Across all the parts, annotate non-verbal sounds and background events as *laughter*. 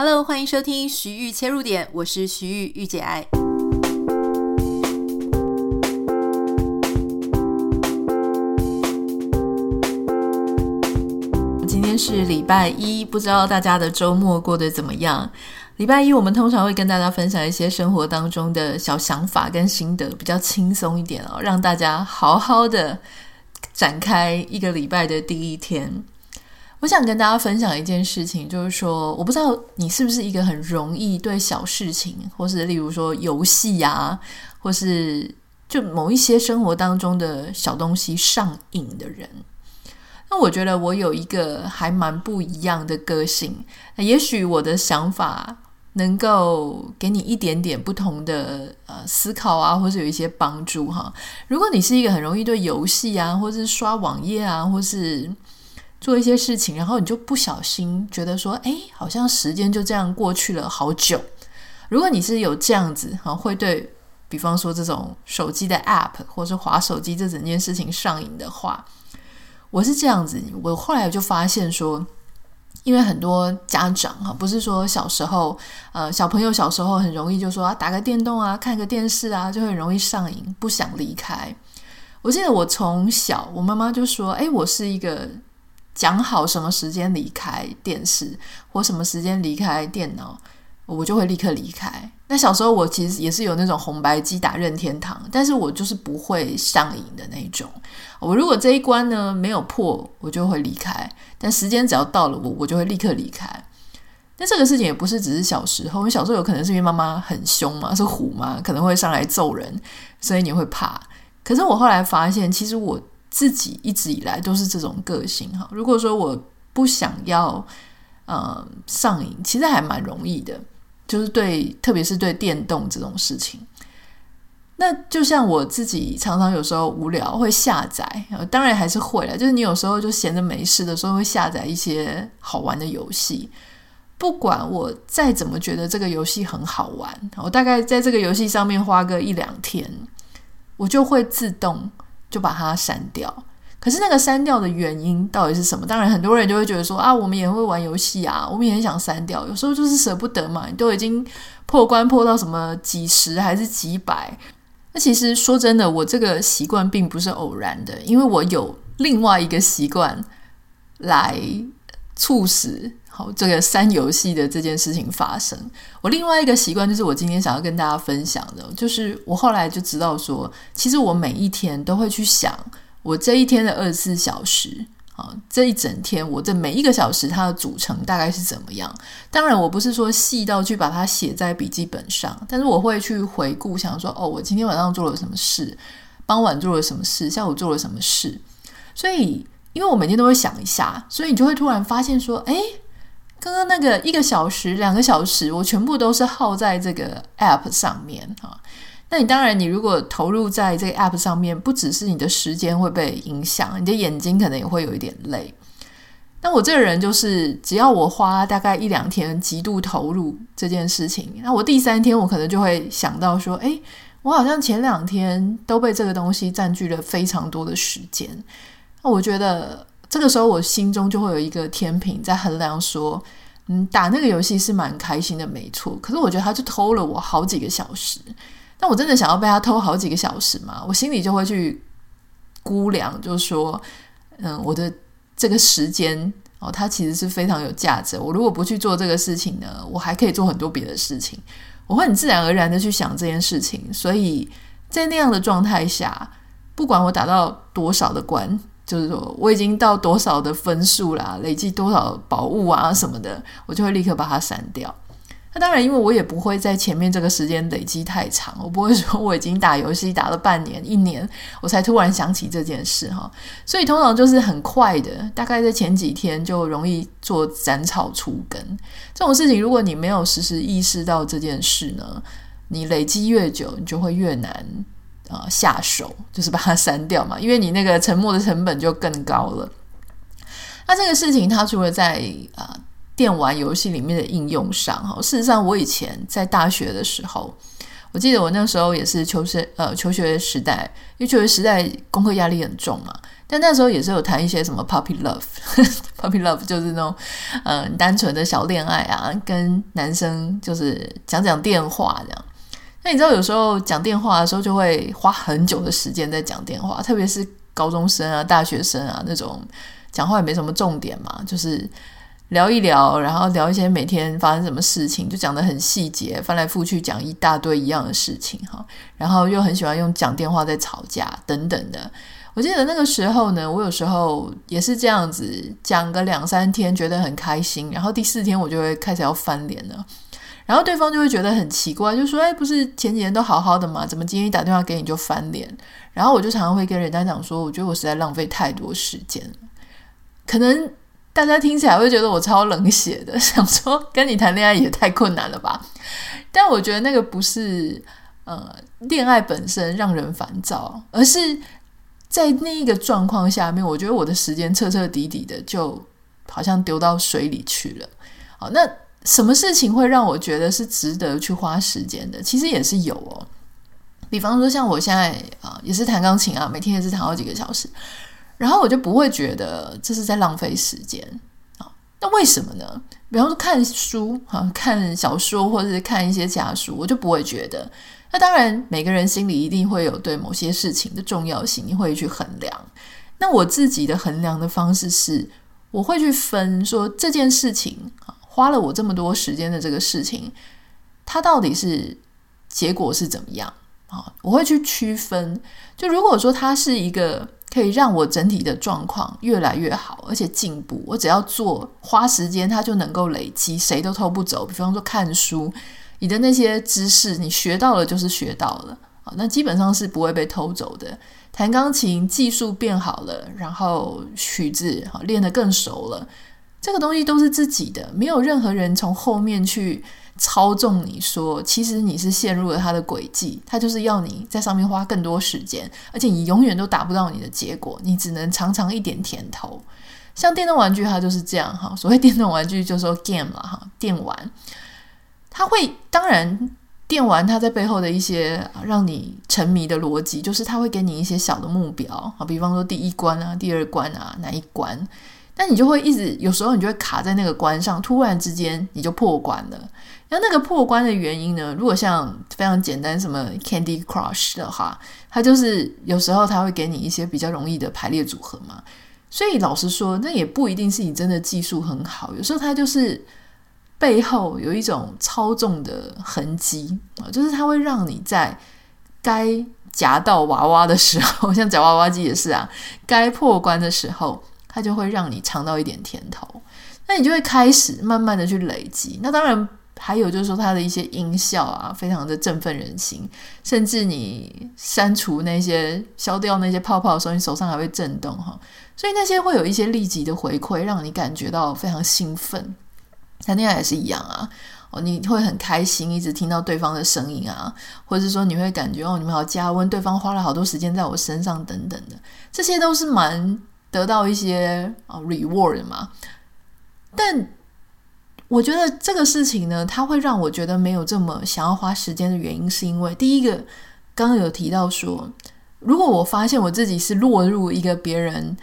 Hello，欢迎收听徐玉切入点，我是徐玉玉姐爱。今天是礼拜一，不知道大家的周末过得怎么样？礼拜一我们通常会跟大家分享一些生活当中的小想法跟心得，比较轻松一点哦，让大家好好的展开一个礼拜的第一天。我想跟大家分享一件事情，就是说，我不知道你是不是一个很容易对小事情，或是例如说游戏啊，或是就某一些生活当中的小东西上瘾的人。那我觉得我有一个还蛮不一样的个性，也许我的想法能够给你一点点不同的呃思考啊，或是有一些帮助哈。如果你是一个很容易对游戏啊，或是刷网页啊，或是做一些事情，然后你就不小心觉得说，哎，好像时间就这样过去了好久。如果你是有这样子哈，会对比方说这种手机的 App 或是滑手机这整件事情上瘾的话，我是这样子。我后来就发现说，因为很多家长哈，不是说小时候呃小朋友小时候很容易就说啊打个电动啊，看个电视啊，就很容易上瘾，不想离开。我记得我从小，我妈妈就说，哎，我是一个。讲好什么时间离开电视，或什么时间离开电脑，我就会立刻离开。那小时候我其实也是有那种红白机打任天堂，但是我就是不会上瘾的那种。我如果这一关呢没有破，我就会离开。但时间只要到了，我我就会立刻离开。但这个事情也不是只是小时候，因为小时候有可能是因为妈妈很凶嘛，是虎嘛，可能会上来揍人，所以你会怕。可是我后来发现，其实我。自己一直以来都是这种个性哈。如果说我不想要呃上瘾，其实还蛮容易的，就是对，特别是对电动这种事情。那就像我自己常常有时候无聊会下载，当然还是会了。就是你有时候就闲着没事的时候会下载一些好玩的游戏，不管我再怎么觉得这个游戏很好玩，我大概在这个游戏上面花个一两天，我就会自动。就把它删掉。可是那个删掉的原因到底是什么？当然，很多人就会觉得说啊，我们也会玩游戏啊，我们也很想删掉。有时候就是舍不得嘛，你都已经破关破到什么几十还是几百。那其实说真的，我这个习惯并不是偶然的，因为我有另外一个习惯来促使好这个删游戏的这件事情发生。我另外一个习惯就是我今天想要跟大家分享的，就是我后来就知道说，其实我每一天都会去想。我这一天的二十四小时，啊，这一整天，我这每一个小时它的组成大概是怎么样？当然，我不是说细到去把它写在笔记本上，但是我会去回顾，想说，哦，我今天晚上做了什么事，傍晚做了什么事，下午做了什么事。所以，因为我每天都会想一下，所以你就会突然发现说，诶，刚刚那个一个小时、两个小时，我全部都是耗在这个 App 上面，哈。那你当然，你如果投入在这个 App 上面，不只是你的时间会被影响，你的眼睛可能也会有一点累。那我这个人就是，只要我花大概一两天极度投入这件事情，那我第三天我可能就会想到说，诶，我好像前两天都被这个东西占据了非常多的时间。那我觉得这个时候我心中就会有一个天平在衡量说，嗯，打那个游戏是蛮开心的，没错。可是我觉得他就偷了我好几个小时。但我真的想要被他偷好几个小时吗？我心里就会去估量，就是说，嗯，我的这个时间哦，它其实是非常有价值。我如果不去做这个事情呢，我还可以做很多别的事情。我会很自然而然的去想这件事情。所以在那样的状态下，不管我打到多少的关，就是说我已经到多少的分数啦，累积多少宝物啊什么的，我就会立刻把它删掉。那当然，因为我也不会在前面这个时间累积太长，我不会说我已经打游戏打了半年、一年，我才突然想起这件事哈。所以通常就是很快的，大概在前几天就容易做斩草除根。这种事情，如果你没有时时意识到这件事呢，你累积越久，你就会越难、呃、下手，就是把它删掉嘛，因为你那个沉默的成本就更高了。那这个事情，它除了在啊。呃电玩游戏里面的应用上，哈，事实上，我以前在大学的时候，我记得我那时候也是求学呃求学时代，因为求学时代功课压力很重嘛。但那时候也是有谈一些什么 puppy love，puppy *laughs* love 就是那种嗯、单纯的小恋爱啊，跟男生就是讲讲电话这样。那你知道有时候讲电话的时候就会花很久的时间在讲电话，特别是高中生啊、大学生啊那种讲话也没什么重点嘛，就是聊一聊，然后聊一些每天发生什么事情，就讲得很细节，翻来覆去讲一大堆一样的事情哈，然后又很喜欢用讲电话在吵架等等的。我记得那个时候呢，我有时候也是这样子讲个两三天，觉得很开心，然后第四天我就会开始要翻脸了，然后对方就会觉得很奇怪，就说：“哎，不是前几天都好好的吗？怎么今天一打电话给你就翻脸？”然后我就常常会跟人家讲说：“我觉得我实在浪费太多时间，可能大家听起来会觉得我超冷血的，*laughs* 想说跟你谈恋爱也太困难了吧？”但我觉得那个不是呃恋爱本身让人烦躁，而是。在那一个状况下面，我觉得我的时间彻彻底底的就好像丢到水里去了。好，那什么事情会让我觉得是值得去花时间的？其实也是有哦。比方说，像我现在啊，也是弹钢琴啊，每天也是弹好几个小时，然后我就不会觉得这是在浪费时间啊。那为什么呢？比方说看书啊，看小说或者是看一些假书，我就不会觉得。那当然，每个人心里一定会有对某些事情的重要性，你会去衡量。那我自己的衡量的方式是，我会去分说这件事情啊，花了我这么多时间的这个事情，它到底是结果是怎么样啊？我会去区分。就如果说它是一个可以让我整体的状况越来越好，而且进步，我只要做花时间，它就能够累积，谁都偷不走。比方说看书。你的那些知识，你学到了就是学到了啊，那基本上是不会被偷走的。弹钢琴技术变好了，然后曲子啊练得更熟了，这个东西都是自己的，没有任何人从后面去操纵你说，其实你是陷入了他的轨迹，他就是要你在上面花更多时间，而且你永远都达不到你的结果，你只能尝尝一点甜头。像电动玩具，它就是这样哈，所谓电动玩具就说 game 嘛哈，电玩。他会，当然，电玩它在背后的一些让你沉迷的逻辑，就是他会给你一些小的目标啊，比方说第一关啊、第二关啊哪一关，那你就会一直有时候你就会卡在那个关上，突然之间你就破关了。那那个破关的原因呢？如果像非常简单什么 Candy Crush 的话，它就是有时候它会给你一些比较容易的排列组合嘛。所以老实说，那也不一定是你真的技术很好，有时候它就是。背后有一种操纵的痕迹啊，就是它会让你在该夹到娃娃的时候，像夹娃娃机也是啊，该破关的时候，它就会让你尝到一点甜头，那你就会开始慢慢的去累积。那当然还有就是说它的一些音效啊，非常的振奋人心，甚至你删除那些消掉那些泡泡的时候，你手上还会震动哈，所以那些会有一些立即的回馈，让你感觉到非常兴奋。谈恋爱也是一样啊，哦，你会很开心，一直听到对方的声音啊，或者是说你会感觉哦，你们好加温，对方花了好多时间在我身上，等等的，这些都是蛮得到一些啊 reward 嘛。但我觉得这个事情呢，它会让我觉得没有这么想要花时间的原因，是因为第一个，刚刚有提到说，如果我发现我自己是落入一个别人。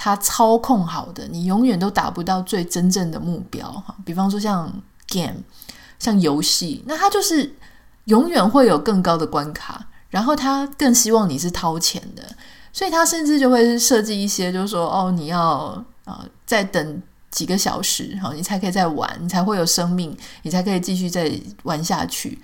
他操控好的，你永远都达不到最真正的目标哈。比方说像 game，像游戏，那他就是永远会有更高的关卡，然后他更希望你是掏钱的，所以他甚至就会设计一些，就是说哦，你要啊、呃、再等几个小时哈，你才可以再玩，你才会有生命，你才可以继续再玩下去。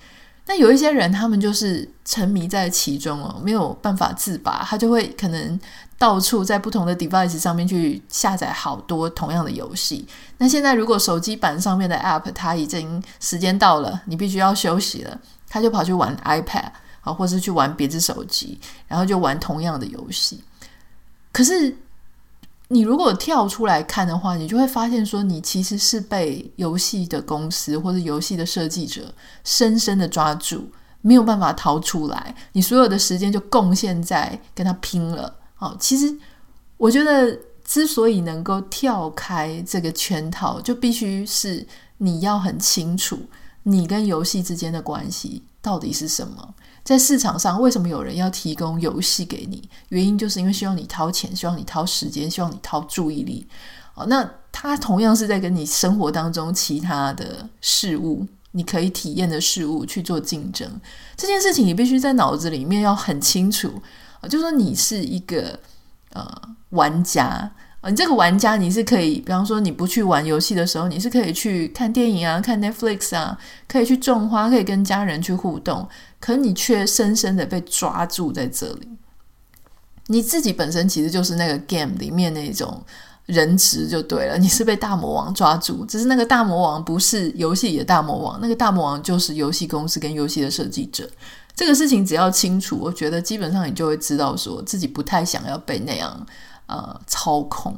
那有一些人，他们就是沉迷在其中哦，没有办法自拔，他就会可能到处在不同的 device 上面去下载好多同样的游戏。那现在如果手机版上面的 app 它已经时间到了，你必须要休息了，他就跑去玩 iPad 啊，或是去玩别只手机，然后就玩同样的游戏。可是。你如果跳出来看的话，你就会发现说，你其实是被游戏的公司或者游戏的设计者深深的抓住，没有办法逃出来。你所有的时间就贡献在跟他拼了。哦，其实我觉得，之所以能够跳开这个圈套，就必须是你要很清楚你跟游戏之间的关系到底是什么？在市场上，为什么有人要提供游戏给你？原因就是因为希望你掏钱，希望你掏时间，希望你掏注意力。哦，那他同样是在跟你生活当中其他的事物，你可以体验的事物去做竞争。这件事情你必须在脑子里面要很清楚，啊就说你是一个呃玩家。你这个玩家，你是可以，比方说你不去玩游戏的时候，你是可以去看电影啊，看 Netflix 啊，可以去种花，可以跟家人去互动。可你却深深的被抓住在这里。你自己本身其实就是那个 game 里面那种人质就对了，你是被大魔王抓住，只是那个大魔王不是游戏里的大魔王，那个大魔王就是游戏公司跟游戏的设计者。这个事情只要清楚，我觉得基本上你就会知道，说自己不太想要被那样。呃，操控，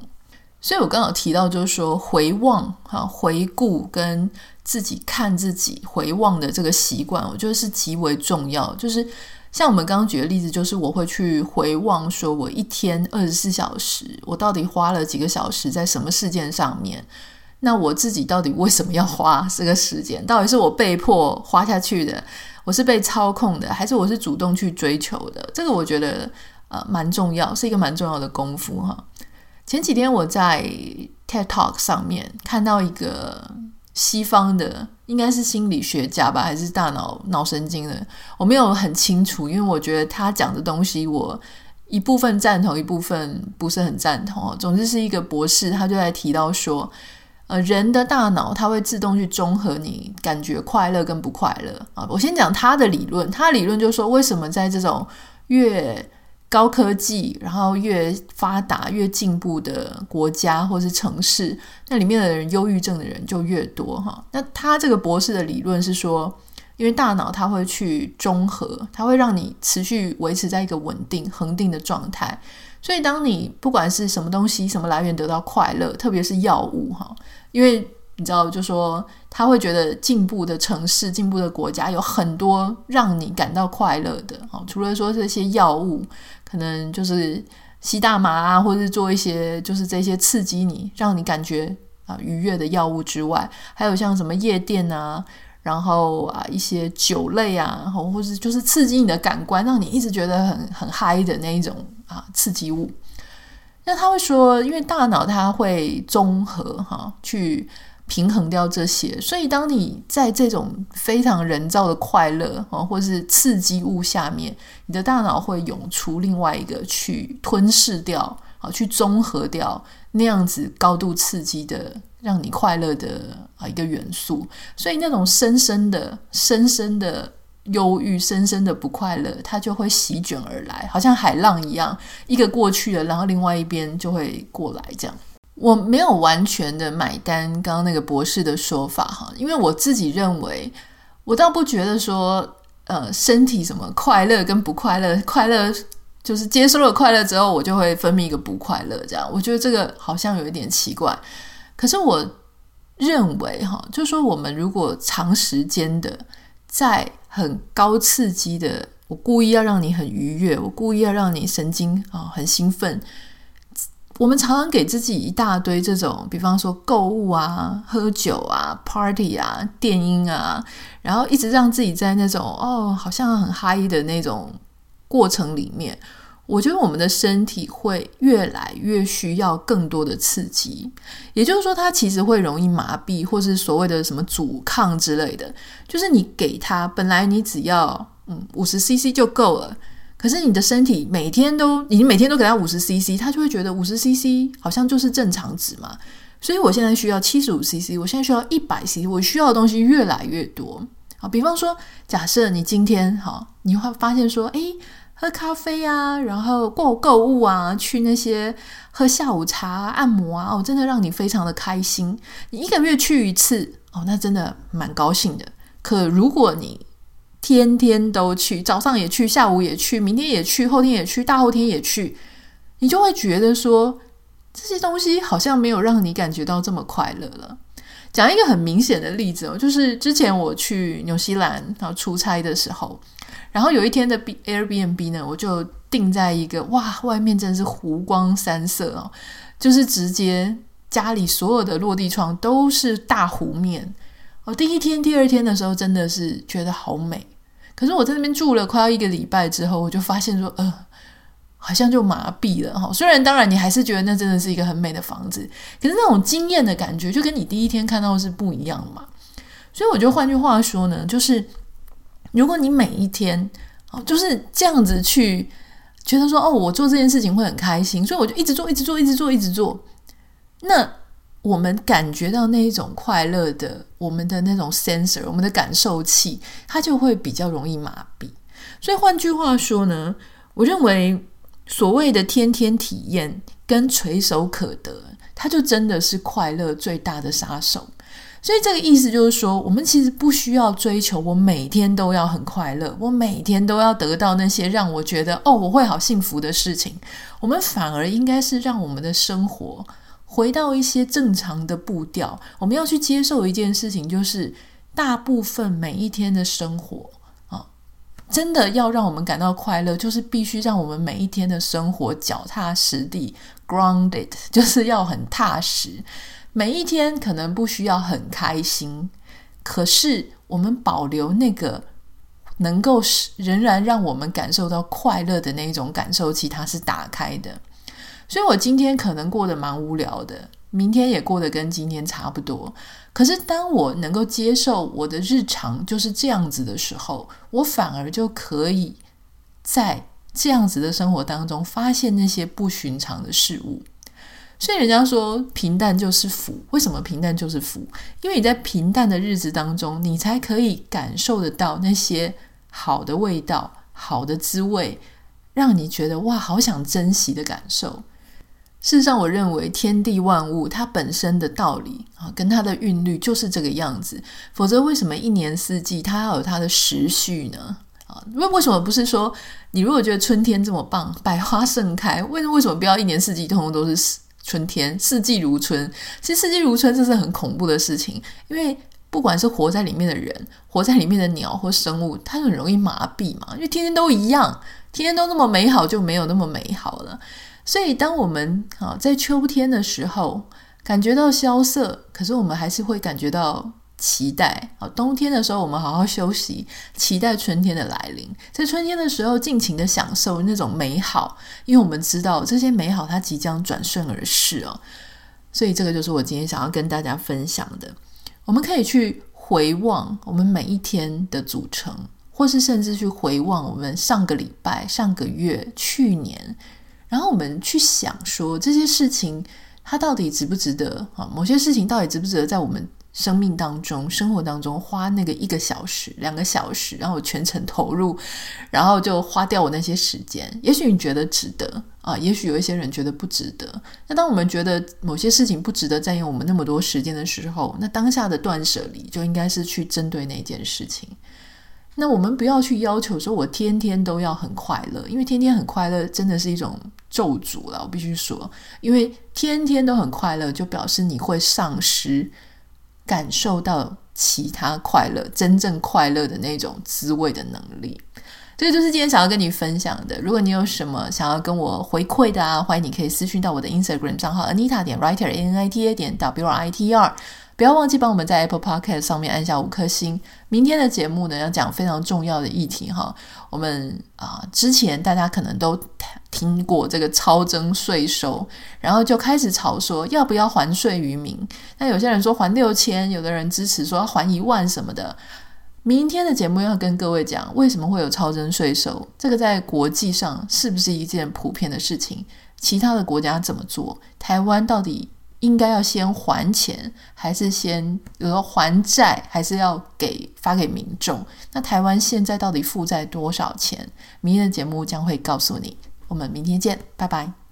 所以我刚好提到，就是说回望哈，回顾跟自己看自己回望的这个习惯，我觉得是极为重要。就是像我们刚刚举的例子，就是我会去回望，说我一天二十四小时，我到底花了几个小时在什么事件上面？那我自己到底为什么要花这个时间？到底是我被迫花下去的，我是被操控的，还是我是主动去追求的？这个我觉得。呃，蛮重要，是一个蛮重要的功夫哈。前几天我在 TED Talk 上面看到一个西方的，应该是心理学家吧，还是大脑脑神经的，我没有很清楚，因为我觉得他讲的东西我一部分赞同，一部分不是很赞同。总之是一个博士，他就在提到说，呃，人的大脑它会自动去中和你感觉快乐跟不快乐啊。我先讲他的理论，他的理论就是说，为什么在这种越高科技，然后越发达、越进步的国家或是城市，那里面的人忧郁症的人就越多哈。那他这个博士的理论是说，因为大脑它会去中和，它会让你持续维持在一个稳定、恒定的状态。所以，当你不管是什么东西、什么来源得到快乐，特别是药物哈，因为你知道，就说他会觉得进步的城市、进步的国家有很多让你感到快乐的哦，除了说这些药物。可能就是吸大麻啊，或者是做一些就是这些刺激你，让你感觉啊愉悦的药物之外，还有像什么夜店啊，然后啊一些酒类啊，或者就是刺激你的感官，让你一直觉得很很嗨的那一种啊刺激物。那他会说，因为大脑它会综合哈、去。平衡掉这些，所以当你在这种非常人造的快乐啊，或是刺激物下面，你的大脑会涌出另外一个去吞噬掉啊，去综合掉那样子高度刺激的让你快乐的啊一个元素，所以那种深深的、深深的忧郁、深深的不快乐，它就会席卷而来，好像海浪一样，一个过去了，然后另外一边就会过来这样。我没有完全的买单刚刚那个博士的说法哈，因为我自己认为，我倒不觉得说，呃，身体什么快乐跟不快乐，快乐就是接受了快乐之后，我就会分泌一个不快乐，这样，我觉得这个好像有一点奇怪。可是我认为哈，就说我们如果长时间的在很高刺激的，我故意要让你很愉悦，我故意要让你神经啊很兴奋。我们常常给自己一大堆这种，比方说购物啊、喝酒啊、party 啊、电音啊，然后一直让自己在那种哦，好像很嗨的那种过程里面。我觉得我们的身体会越来越需要更多的刺激，也就是说，它其实会容易麻痹，或是所谓的什么阻抗之类的。就是你给它，本来你只要嗯五十 CC 就够了。可是你的身体每天都，你每天都给他五十 CC，他就会觉得五十 CC 好像就是正常值嘛。所以我现在需要七十五 CC，我现在需要一百 CC，我需要的东西越来越多。好，比方说，假设你今天好，你会发现说，诶，喝咖啡啊，然后购购物啊，去那些喝下午茶、啊按摩啊，哦，真的让你非常的开心。你一个月去一次，哦，那真的蛮高兴的。可如果你天天都去，早上也去，下午也去，明天也去，后天也去，大后天也去，你就会觉得说，这些东西好像没有让你感觉到这么快乐了。讲一个很明显的例子哦，就是之前我去纽西兰然后出差的时候，然后有一天的 B Airbnb 呢，我就订在一个哇，外面真的是湖光山色哦，就是直接家里所有的落地窗都是大湖面。我第一天、第二天的时候真的是觉得好美。可是我在那边住了快要一个礼拜之后，我就发现说，呃，好像就麻痹了哈。虽然当然你还是觉得那真的是一个很美的房子，可是那种惊艳的感觉就跟你第一天看到的是不一样嘛。所以我就换句话说呢，就是如果你每一天哦就是这样子去觉得说，哦，我做这件事情会很开心，所以我就一直做，一直做，一直做，一直做，那。我们感觉到那一种快乐的，我们的那种 sensor，我们的感受器，它就会比较容易麻痹。所以换句话说呢，我认为所谓的天天体验跟垂手可得，它就真的是快乐最大的杀手。所以这个意思就是说，我们其实不需要追求我每天都要很快乐，我每天都要得到那些让我觉得哦，我会好幸福的事情。我们反而应该是让我们的生活。回到一些正常的步调，我们要去接受一件事情，就是大部分每一天的生活啊，真的要让我们感到快乐，就是必须让我们每一天的生活脚踏实地，grounded，*laughs* 就是要很踏实。每一天可能不需要很开心，可是我们保留那个能够仍然让我们感受到快乐的那种感受其，它是打开的。所以我今天可能过得蛮无聊的，明天也过得跟今天差不多。可是当我能够接受我的日常就是这样子的时候，我反而就可以在这样子的生活当中发现那些不寻常的事物。所以人家说平淡就是福，为什么平淡就是福？因为你在平淡的日子当中，你才可以感受得到那些好的味道、好的滋味，让你觉得哇，好想珍惜的感受。事实上，我认为天地万物它本身的道理啊，跟它的韵律就是这个样子。否则，为什么一年四季它要有它的时序呢？啊，为为什么不是说你如果觉得春天这么棒，百花盛开，为为什么不要一年四季通通都是春天，四季如春？其实四季如春这是很恐怖的事情，因为不管是活在里面的人，活在里面的鸟或生物，它很容易麻痹嘛，因为天天都一样，天天都那么美好，就没有那么美好了。所以，当我们啊在秋天的时候感觉到萧瑟，可是我们还是会感觉到期待啊。冬天的时候，我们好好休息，期待春天的来临。在春天的时候，尽情的享受那种美好，因为我们知道这些美好它即将转瞬而逝哦。所以，这个就是我今天想要跟大家分享的。我们可以去回望我们每一天的组成，或是甚至去回望我们上个礼拜、上个月、去年。然后我们去想说这些事情，它到底值不值得啊？某些事情到底值不值得在我们生命当中、生活当中花那个一个小时、两个小时，然后全程投入，然后就花掉我那些时间？也许你觉得值得啊，也许有一些人觉得不值得。那当我们觉得某些事情不值得占用我们那么多时间的时候，那当下的断舍离就应该是去针对那件事情。那我们不要去要求说，我天天都要很快乐，因为天天很快乐真的是一种咒诅了。我必须说，因为天天都很快乐，就表示你会丧失感受到其他快乐、真正快乐的那种滋味的能力。这个就是今天想要跟你分享的。如果你有什么想要跟我回馈的啊，欢迎你可以私讯到我的 Instagram 账号 Anita 点 Writer A N I T A 点 W R I T E R。不要忘记帮我们在 Apple Podcast 上面按下五颗星。明天的节目呢，要讲非常重要的议题哈。我们啊、之前大家可能都听过这个超征税收，然后就开始吵说要不要还税于民。那有些人说还六千，有的人支持说要还一万什么的。明天的节目要跟各位讲，为什么会有超征税收？这个在国际上是不是一件普遍的事情？其他的国家怎么做？台湾到底？应该要先还钱，还是先比如说还债，还是要给发给民众？那台湾现在到底负债多少钱？明天的节目将会告诉你。我们明天见，拜拜。